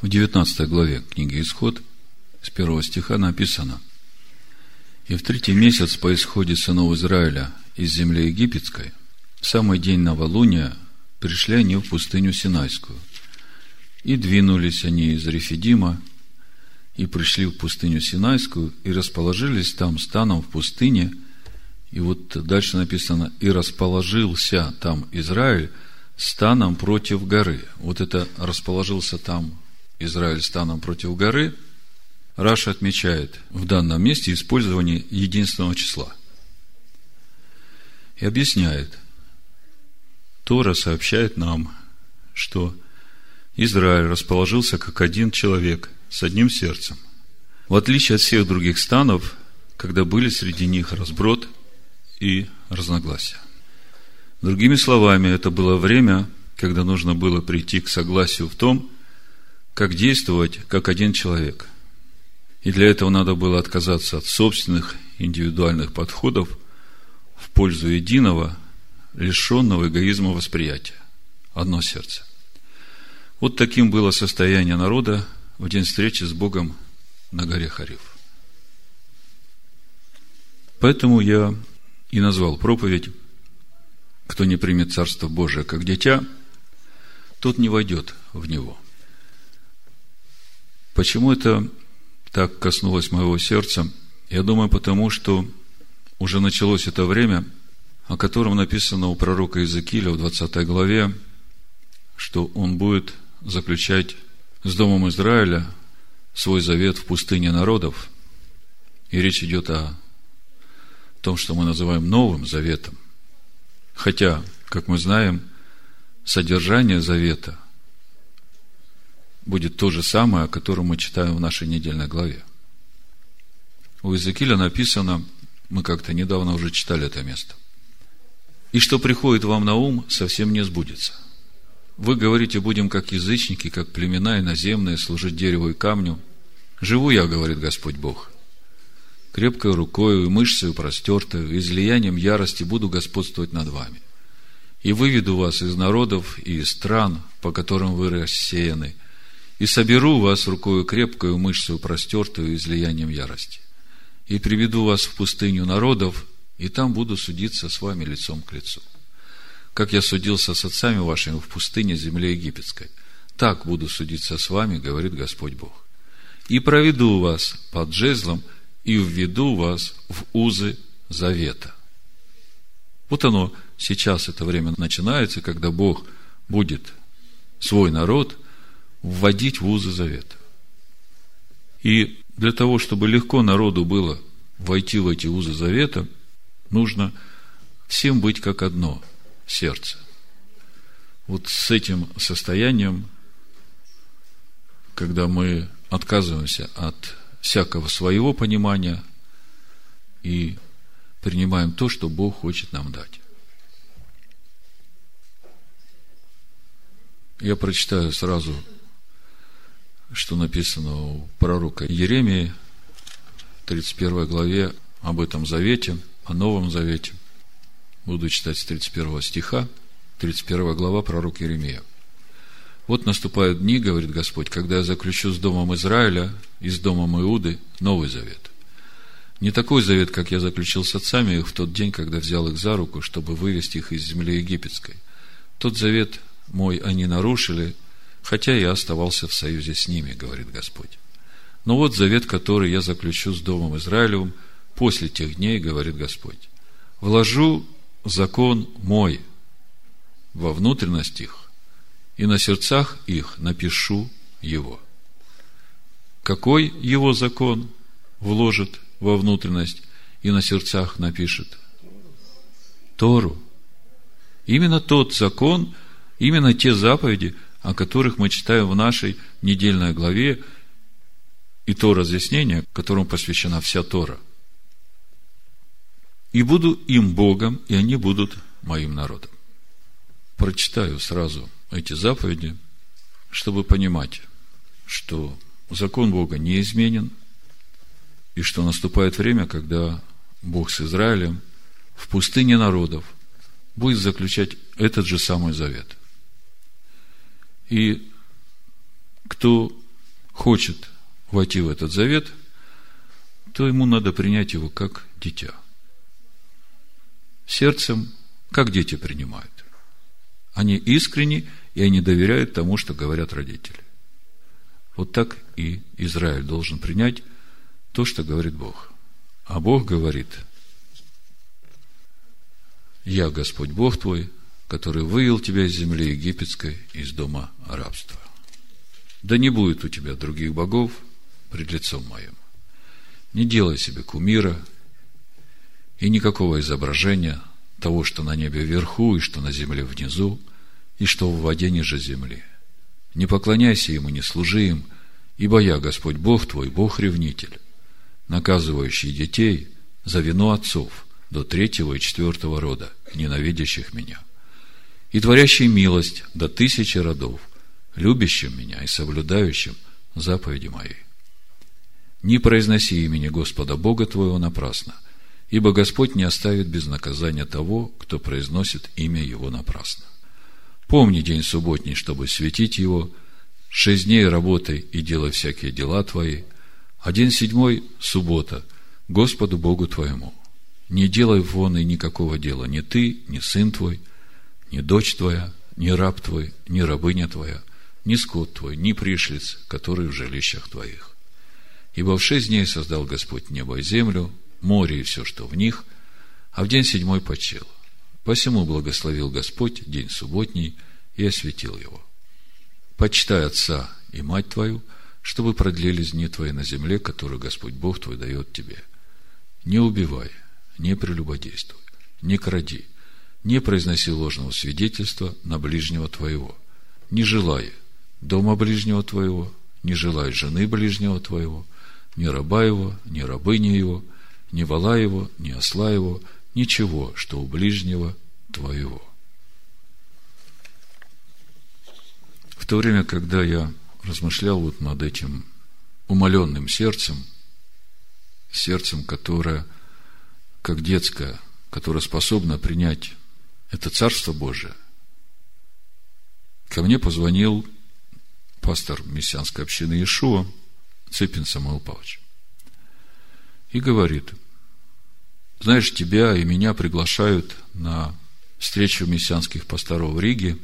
В 19 главе книги Исход с первого стиха написано «И в третий месяц по исходе сынов Израиля из земли египетской, в самый день новолуния, пришли они в пустыню Синайскую. И двинулись они из Рефидима, и пришли в пустыню Синайскую, и расположились там станом в пустыне. И вот дальше написано, и расположился там Израиль станом против горы. Вот это расположился там Израиль станом против горы. Раша отмечает в данном месте использование единственного числа. И объясняет, Тора сообщает нам, что Израиль расположился как один человек с одним сердцем. В отличие от всех других станов, когда были среди них разброд и разногласия. Другими словами, это было время, когда нужно было прийти к согласию в том, как действовать как один человек. И для этого надо было отказаться от собственных индивидуальных подходов в пользу единого, лишенного эгоизма восприятия. Одно сердце. Вот таким было состояние народа в день встречи с Богом на горе Хариф. Поэтому я и назвал проповедь «Кто не примет Царство Божие как дитя, тот не войдет в него». Почему это так коснулось моего сердца? Я думаю, потому что уже началось это время, о котором написано у пророка Иезекииля в 20 главе, что он будет заключать с Домом Израиля свой завет в пустыне народов. И речь идет о том, что мы называем Новым Заветом. Хотя, как мы знаем, содержание Завета будет то же самое, о котором мы читаем в нашей недельной главе. У Иезекииля написано, мы как-то недавно уже читали это место. И что приходит вам на ум, совсем не сбудется – вы говорите, будем как язычники, как племена иноземные, служить дереву и камню. Живу я, говорит Господь Бог. Крепкой рукою и мышцей простертою, излиянием ярости буду господствовать над вами. И выведу вас из народов и из стран, по которым вы рассеяны, и соберу вас рукою крепкою, мышцей простертую, излиянием ярости. И приведу вас в пустыню народов, и там буду судиться с вами лицом к лицу как я судился с отцами вашими в пустыне земле египетской. Так буду судиться с вами, говорит Господь Бог. И проведу вас под жезлом и введу вас в узы завета. Вот оно, сейчас это время начинается, когда Бог будет свой народ вводить в узы завета. И для того, чтобы легко народу было войти в эти узы завета, нужно всем быть как одно – сердце. Вот с этим состоянием, когда мы отказываемся от всякого своего понимания и принимаем то, что Бог хочет нам дать. Я прочитаю сразу, что написано у пророка Еремии, 31 главе об этом завете, о Новом Завете. Буду читать с 31 стиха, 31 глава пророк Еремия. Вот наступают дни, говорит Господь, когда я заключу с домом Израиля и с домом Иуды новый завет. Не такой завет, как я заключил с отцами их в тот день, когда взял их за руку, чтобы вывести их из земли египетской. Тот завет мой они нарушили, хотя я оставался в союзе с ними, говорит Господь. Но вот завет, который я заключу с домом Израилевым после тех дней, говорит Господь. Вложу закон мой во внутренность их, и на сердцах их напишу его. Какой его закон вложит во внутренность и на сердцах напишет? Тору. Именно тот закон, именно те заповеди, о которых мы читаем в нашей недельной главе, и то разъяснение, которому посвящена вся Тора – и буду им Богом, и они будут моим народом. Прочитаю сразу эти заповеди, чтобы понимать, что закон Бога не изменен, и что наступает время, когда Бог с Израилем в пустыне народов будет заключать этот же самый завет. И кто хочет войти в этот завет, то ему надо принять его как дитя. Сердцем, как дети принимают. Они искренни, и они доверяют тому, что говорят родители. Вот так и Израиль должен принять то, что говорит Бог. А Бог говорит, «Я Господь Бог твой, который вывел тебя из земли египетской, из дома рабства. Да не будет у тебя других богов пред лицом моим. Не делай себе кумира и никакого изображения того, что на небе вверху и что на земле внизу, и что в воде ниже земли. Не поклоняйся ему, не служи им, ибо я, Господь Бог твой, Бог-ревнитель, наказывающий детей за вину отцов до третьего и четвертого рода, ненавидящих меня, и творящий милость до тысячи родов, любящим меня и соблюдающим заповеди мои. Не произноси имени Господа Бога твоего напрасно, ибо Господь не оставит без наказания того, кто произносит имя Его напрасно. Помни день субботний, чтобы светить его, шесть дней работай и делай всякие дела твои, а день седьмой – суббота, Господу Богу твоему. Не делай вон и никакого дела, ни ты, ни сын твой, ни дочь твоя, ни раб твой, ни рабыня твоя, ни скот твой, ни пришлиц, который в жилищах твоих. Ибо в шесть дней создал Господь небо и землю, море и все, что в них, а в день седьмой почил. Посему благословил Господь день субботний и осветил его. Почитай отца и мать твою, чтобы продлились дни твои на земле, которую Господь Бог твой дает тебе. Не убивай, не прелюбодействуй, не кради, не произноси ложного свидетельства на ближнего твоего, не желай дома ближнего твоего, не желай жены ближнего твоего, ни раба его, ни рабыни его, ни вала его, ни осла его, ничего, что у ближнего твоего. В то время, когда я размышлял вот над этим умоленным сердцем, сердцем, которое, как детское, которое способно принять это Царство Божие, ко мне позвонил пастор мессианской общины Иешуа, Цепин Самуил Павлович, и говорит, знаешь, тебя и меня приглашают на встречу мессианских пасторов в Риге.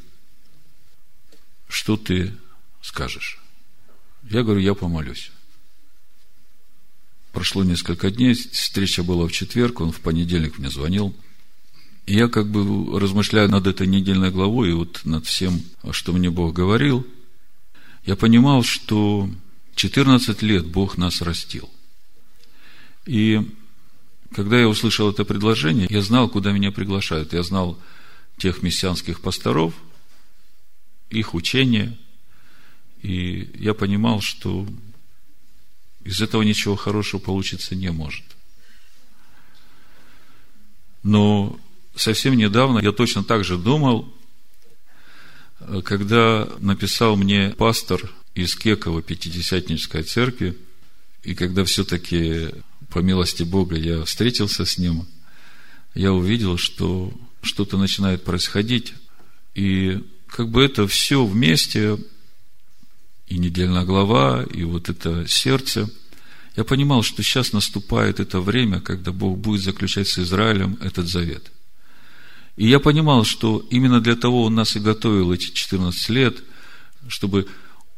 Что ты скажешь? Я говорю, я помолюсь. Прошло несколько дней, встреча была в четверг, он в понедельник мне звонил. Я как бы размышляю над этой недельной главой и вот над всем, что мне Бог говорил, я понимал, что 14 лет Бог нас растил. И когда я услышал это предложение, я знал, куда меня приглашают. Я знал тех мессианских пасторов, их учения. И я понимал, что из этого ничего хорошего получиться не может. Но совсем недавно я точно так же думал, когда написал мне пастор из Кекова Пятидесятнической церкви, и когда все-таки по милости Бога я встретился с ним, я увидел, что что-то начинает происходить, и как бы это все вместе, и недельная глава, и вот это сердце, я понимал, что сейчас наступает это время, когда Бог будет заключать с Израилем этот завет. И я понимал, что именно для того Он нас и готовил эти 14 лет, чтобы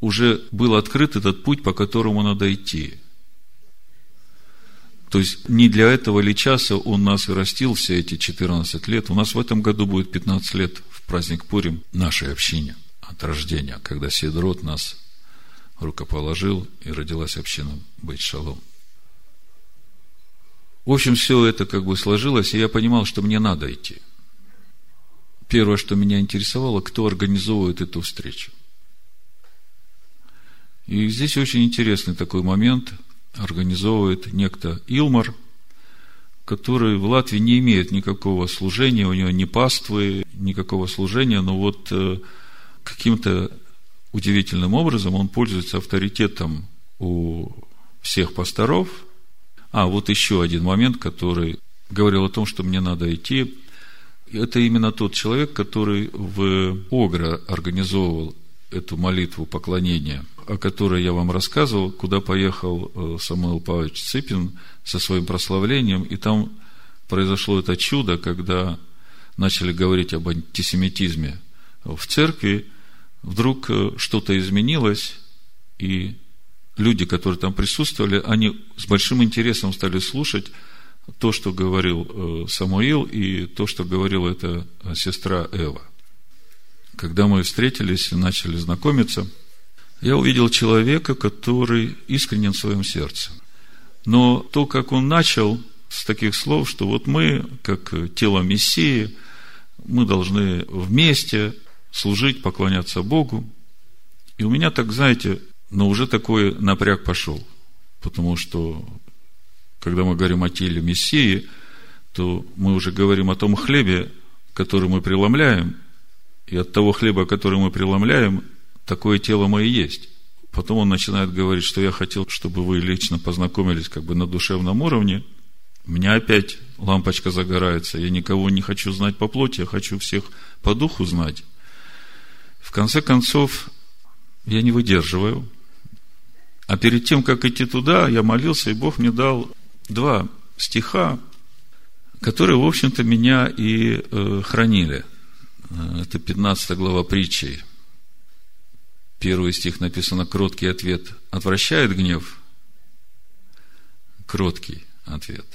уже был открыт этот путь, по которому надо идти – то есть, не для этого ли часа он нас и растил все эти 14 лет. У нас в этом году будет 15 лет в праздник Пурим нашей общине от рождения, когда Седрот нас рукоположил и родилась община Быть Шалом. В общем, все это как бы сложилось, и я понимал, что мне надо идти. Первое, что меня интересовало, кто организовывает эту встречу. И здесь очень интересный такой момент – организовывает некто Илмар, который в Латвии не имеет никакого служения, у него ни паствы, никакого служения, но вот э, каким-то удивительным образом он пользуется авторитетом у всех пасторов. А, вот еще один момент, который говорил о том, что мне надо идти. Это именно тот человек, который в Огра организовывал эту молитву поклонения о которой я вам рассказывал, куда поехал э, Самуил Павлович Цыпин со своим прославлением, и там произошло это чудо, когда начали говорить об антисемитизме в церкви, вдруг э, что-то изменилось, и люди, которые там присутствовали, они с большим интересом стали слушать то, что говорил э, Самуил, и то, что говорила эта сестра Эва. Когда мы встретились и начали знакомиться, я увидел человека, который искренен в своем сердце. Но то, как он начал с таких слов, что вот мы, как тело Мессии, мы должны вместе служить, поклоняться Богу. И у меня так, знаете, но уже такой напряг пошел. Потому что, когда мы говорим о теле Мессии, то мы уже говорим о том хлебе, который мы преломляем, и от того хлеба, который мы преломляем, такое тело и есть. Потом он начинает говорить, что я хотел, чтобы вы лично познакомились как бы на душевном уровне. У меня опять лампочка загорается. Я никого не хочу знать по плоти, я хочу всех по духу знать. В конце концов, я не выдерживаю. А перед тем, как идти туда, я молился, и Бог мне дал два стиха, которые, в общем-то, меня и э, хранили. Э, это 15 глава притчи. Первый стих написано «Кроткий ответ отвращает гнев». Кроткий ответ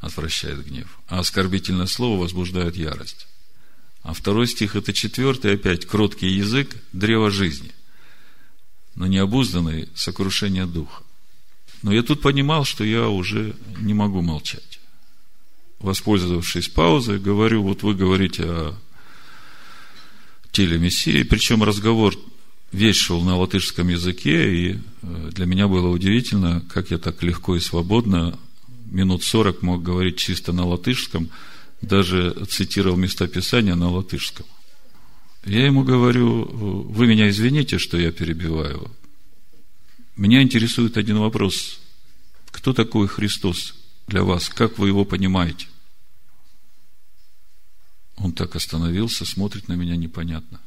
отвращает гнев. А оскорбительное слово возбуждает ярость. А второй стих – это четвертый, опять, кроткий язык – древо жизни, но необузданный – сокрушение духа. Но я тут понимал, что я уже не могу молчать. Воспользовавшись паузой, говорю, вот вы говорите о теле Мессии, причем разговор весь шел на латышском языке, и э, для меня было удивительно, как я так легко и свободно минут сорок мог говорить чисто на латышском – даже цитировал местописания на латышском. Я ему говорю, вы меня извините, что я перебиваю. Меня интересует один вопрос. Кто такой Христос для вас? Как вы его понимаете? Он так остановился, смотрит на меня непонятно.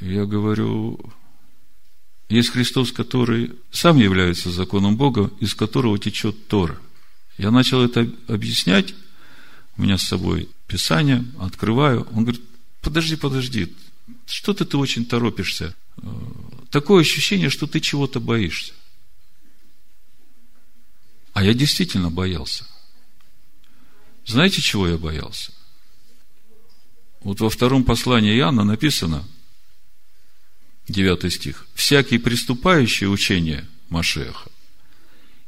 Я говорю, есть Христос, который сам является законом Бога, из которого течет Тора – я начал это объяснять, у меня с собой Писание, открываю, он говорит, подожди, подожди, что-то ты очень торопишься. Такое ощущение, что ты чего-то боишься. А я действительно боялся. Знаете, чего я боялся? Вот во втором послании Иоанна написано, 9 стих, «Всякий приступающий учение Машеха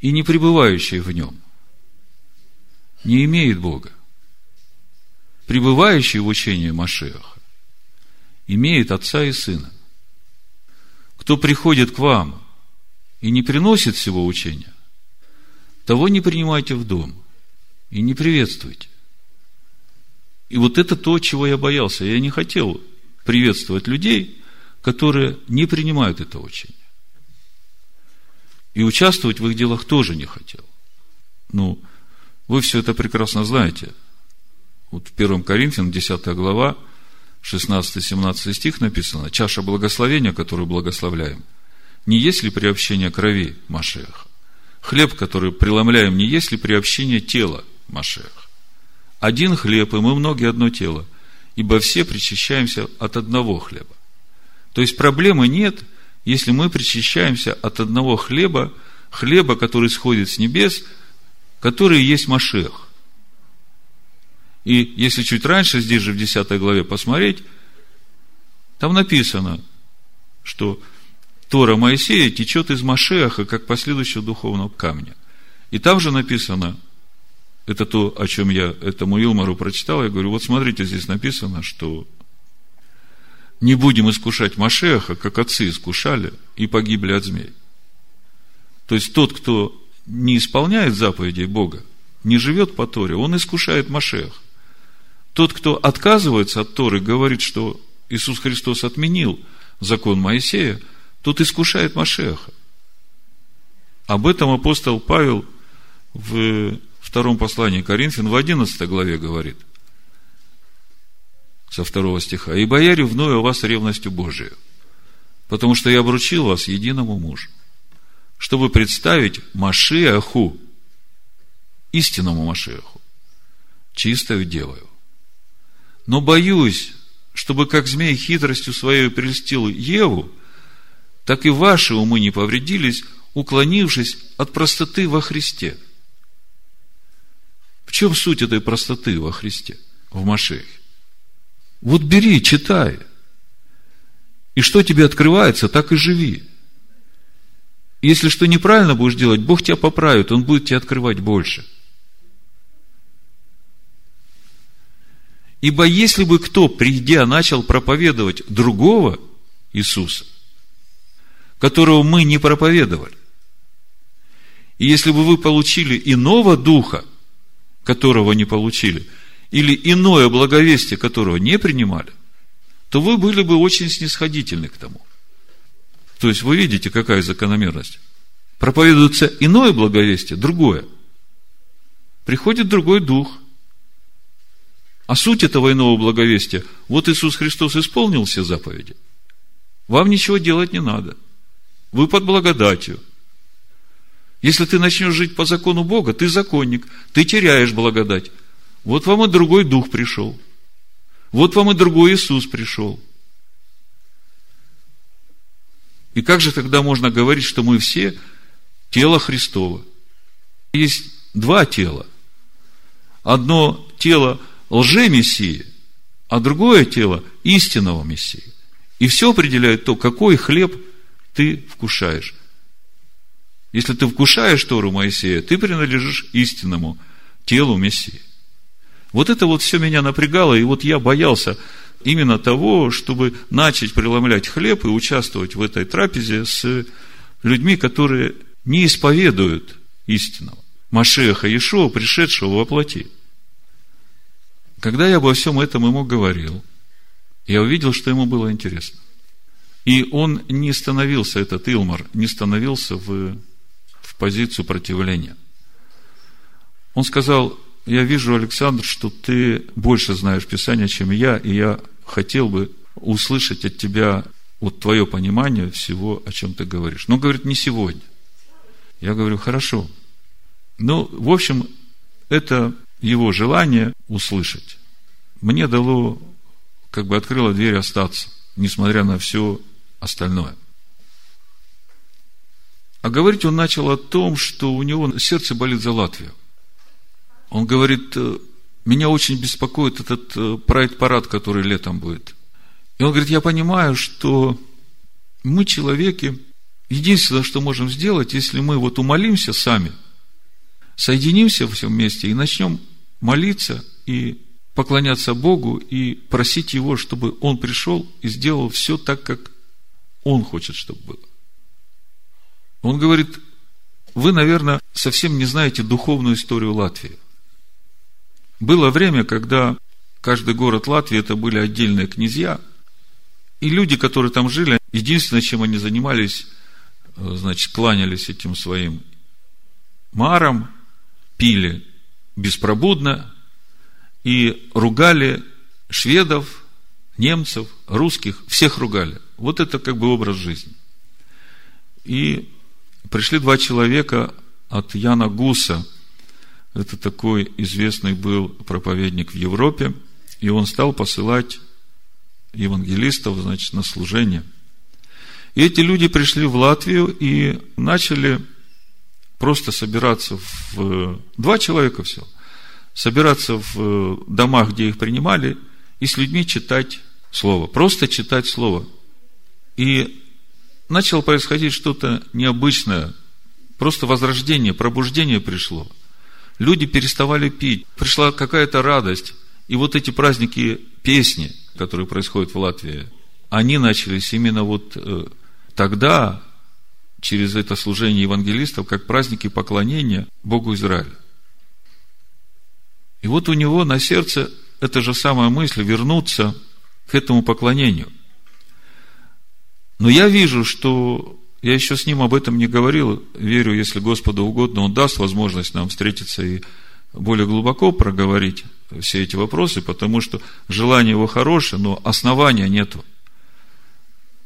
и не пребывающий в нем – не имеет Бога. Пребывающий в учении Машеха имеет отца и сына. Кто приходит к вам и не приносит всего учения, того не принимайте в дом и не приветствуйте. И вот это то, чего я боялся. Я не хотел приветствовать людей, которые не принимают это учение. И участвовать в их делах тоже не хотел. Ну, вы все это прекрасно знаете. Вот в 1 Коринфян, 10 глава, 16-17 стих написано, чаша благословения, которую благословляем, не есть ли приобщение крови Машеха? Хлеб, который преломляем, не есть ли приобщение тела Машеха? Один хлеб, и мы многие одно тело, ибо все причащаемся от одного хлеба. То есть проблемы нет, если мы причащаемся от одного хлеба, хлеба, который сходит с небес – который есть Машех. И если чуть раньше, здесь же в 10 главе посмотреть, там написано, что Тора Моисея течет из Машеха, как последующего духовного камня. И там же написано, это то, о чем я этому Илмару прочитал, я говорю, вот смотрите, здесь написано, что не будем искушать Машеха, как отцы искушали и погибли от змей. То есть тот, кто не исполняет заповедей Бога, не живет по Торе, он искушает Машех. Тот, кто отказывается от Торы, говорит, что Иисус Христос отменил закон Моисея, тот искушает Машеха. Об этом апостол Павел в втором послании Коринфян в 11 главе говорит, со второго стиха. «Ибо я ревную вас ревностью Божию». Потому что я обручил вас единому мужу, чтобы представить Машиаху, истинному Машиаху, чистою девою. Но боюсь, чтобы как змей хитростью своей прельстил Еву, так и ваши умы не повредились, уклонившись от простоты во Христе. В чем суть этой простоты во Христе, в Машехе? Вот бери, читай. И что тебе открывается, так и живи. Если что неправильно будешь делать, Бог тебя поправит, Он будет тебе открывать больше. Ибо если бы кто, придя, начал проповедовать другого Иисуса, которого мы не проповедовали, и если бы вы получили иного духа, которого не получили, или иное благовестие, которого не принимали, то вы были бы очень снисходительны к тому. То есть вы видите, какая закономерность. Проповедуется иное благовестие, другое. Приходит другой дух. А суть этого иного благовестия, вот Иисус Христос исполнил все заповеди. Вам ничего делать не надо. Вы под благодатью. Если ты начнешь жить по закону Бога, ты законник, ты теряешь благодать. Вот вам и другой дух пришел. Вот вам и другой Иисус пришел. И как же тогда можно говорить, что мы все тело Христова? Есть два тела. Одно тело лже-мессии, а другое тело истинного Мессии. И все определяет то, какой хлеб ты вкушаешь. Если ты вкушаешь Тору Моисея, ты принадлежишь истинному телу Мессии. Вот это вот все меня напрягало, и вот я боялся именно того, чтобы начать преломлять хлеб и участвовать в этой трапезе с людьми, которые не исповедуют истинного. Машеха Иешуа, пришедшего во плоти. Когда я обо всем этом ему говорил, я увидел, что ему было интересно. И он не становился, этот Илмар, не становился в позицию противления. Он сказал, я вижу, Александр, что ты больше знаешь Писания, чем я, и я хотел бы услышать от тебя вот твое понимание всего, о чем ты говоришь. Но, говорит, не сегодня. Я говорю, хорошо. Ну, в общем, это его желание услышать. Мне дало, как бы открыло дверь остаться, несмотря на все остальное. А говорить он начал о том, что у него сердце болит за Латвию. Он говорит, «Э, меня очень беспокоит этот э, прайд-парад, который летом будет. И он говорит, я понимаю, что мы, человеки, единственное, что можем сделать, если мы вот умолимся сами, соединимся в всем месте и начнем молиться и поклоняться Богу и просить Его, чтобы Он пришел и сделал все так, как Он хочет, чтобы было. Он говорит, вы, наверное, совсем не знаете духовную историю Латвии. Было время, когда каждый город Латвии это были отдельные князья, и люди, которые там жили, единственное, чем они занимались, э, значит, кланялись этим своим марам, пили беспробудно и ругали шведов, немцев, русских, всех ругали. Вот это как бы образ жизни. И пришли два человека от Яна Гуса. Это такой известный был проповедник в Европе. И он стал посылать евангелистов, значит, на служение. И эти люди пришли в Латвию и начали просто собираться в... Два человека все. Собираться в домах, где их принимали, и с людьми читать Слово. Просто читать Слово. И начало происходить что-то необычное. Просто возрождение, пробуждение пришло. Люди переставали пить. Пришла какая-то радость. И вот эти праздники песни, которые происходят в Латвии, они начались именно вот э, тогда, через это служение евангелистов, как праздники поклонения Богу Израиля. И вот у него на сердце эта же самая мысль вернуться к этому поклонению – но я вижу, что я еще с ним об этом не говорил. Верю, если Господу угодно, Он даст возможность нам встретиться и более глубоко проговорить все эти вопросы, потому что желание его хорошее, но основания нету.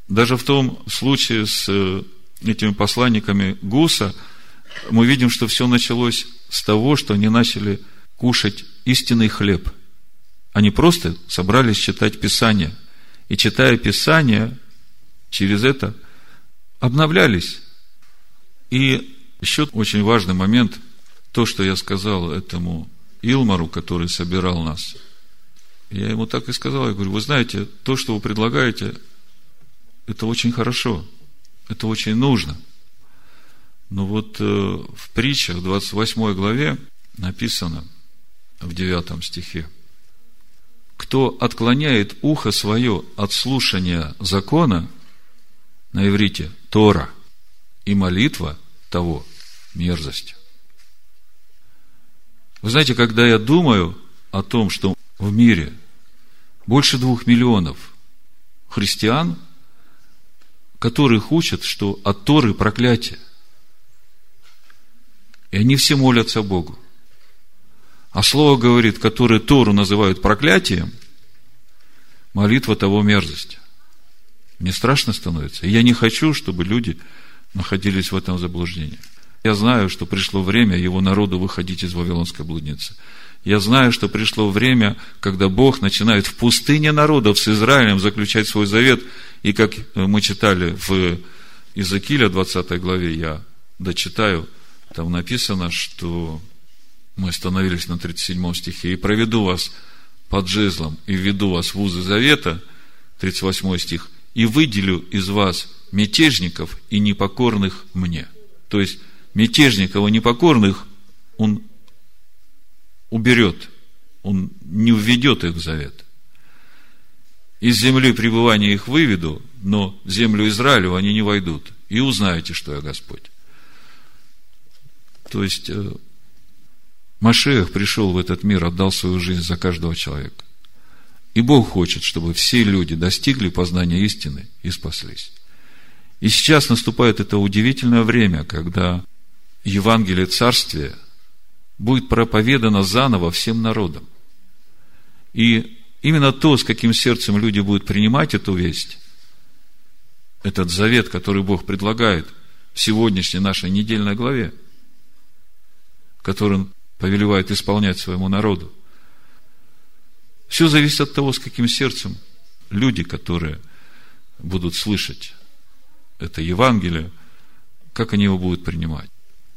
Даже в том случае с э, этими посланниками Гуса мы видим, что все началось с того, что они начали кушать истинный хлеб. Они просто собрались читать Писание. И читая Писание, через это обновлялись. И еще очень важный момент, то, что я сказал этому Илмару, который собирал нас. Я ему так и сказал, я говорю, вы знаете, то, что вы предлагаете, это очень хорошо, это очень нужно. Но вот э, в притчах, 28 главе, написано в 9 стихе, кто отклоняет ухо свое от слушания закона, на иврите Тора, и молитва того мерзость. Вы знаете, когда я думаю о том, что в мире больше двух миллионов христиан, которых учат, что от Торы проклятие. И они все молятся Богу. А слово говорит, которые Тору называют проклятием, молитва того мерзости. Мне страшно становится. Я не хочу, чтобы люди находились в этом заблуждении. Я знаю, что пришло время его народу выходить из Вавилонской блудницы. Я знаю, что пришло время, когда Бог начинает в пустыне народов с Израилем заключать свой завет. И как мы читали в Иезекииля 20 главе, я дочитаю, там написано, что мы остановились на 37 стихе, «И проведу вас под жезлом, и введу вас в узы завета», 38 стих, «и выделю из вас мятежников и непокорных мне». То есть, мятежников и непокорных он уберет, он не введет их в завет. Из земли пребывания их выведу, но в землю Израилю они не войдут. И узнаете, что я Господь. То есть, э, Машех пришел в этот мир, отдал свою жизнь за каждого человека. И Бог хочет, чтобы все люди достигли познания истины и спаслись. И сейчас наступает это удивительное время, когда Евангелие Царствия будет проповедано заново всем народам. И именно то, с каким сердцем люди будут принимать эту весть, этот завет, который Бог предлагает в сегодняшней нашей недельной главе, который Он повелевает исполнять своему народу, все зависит от того, с каким сердцем люди, которые будут слышать это Евангелие, как они его будут принимать.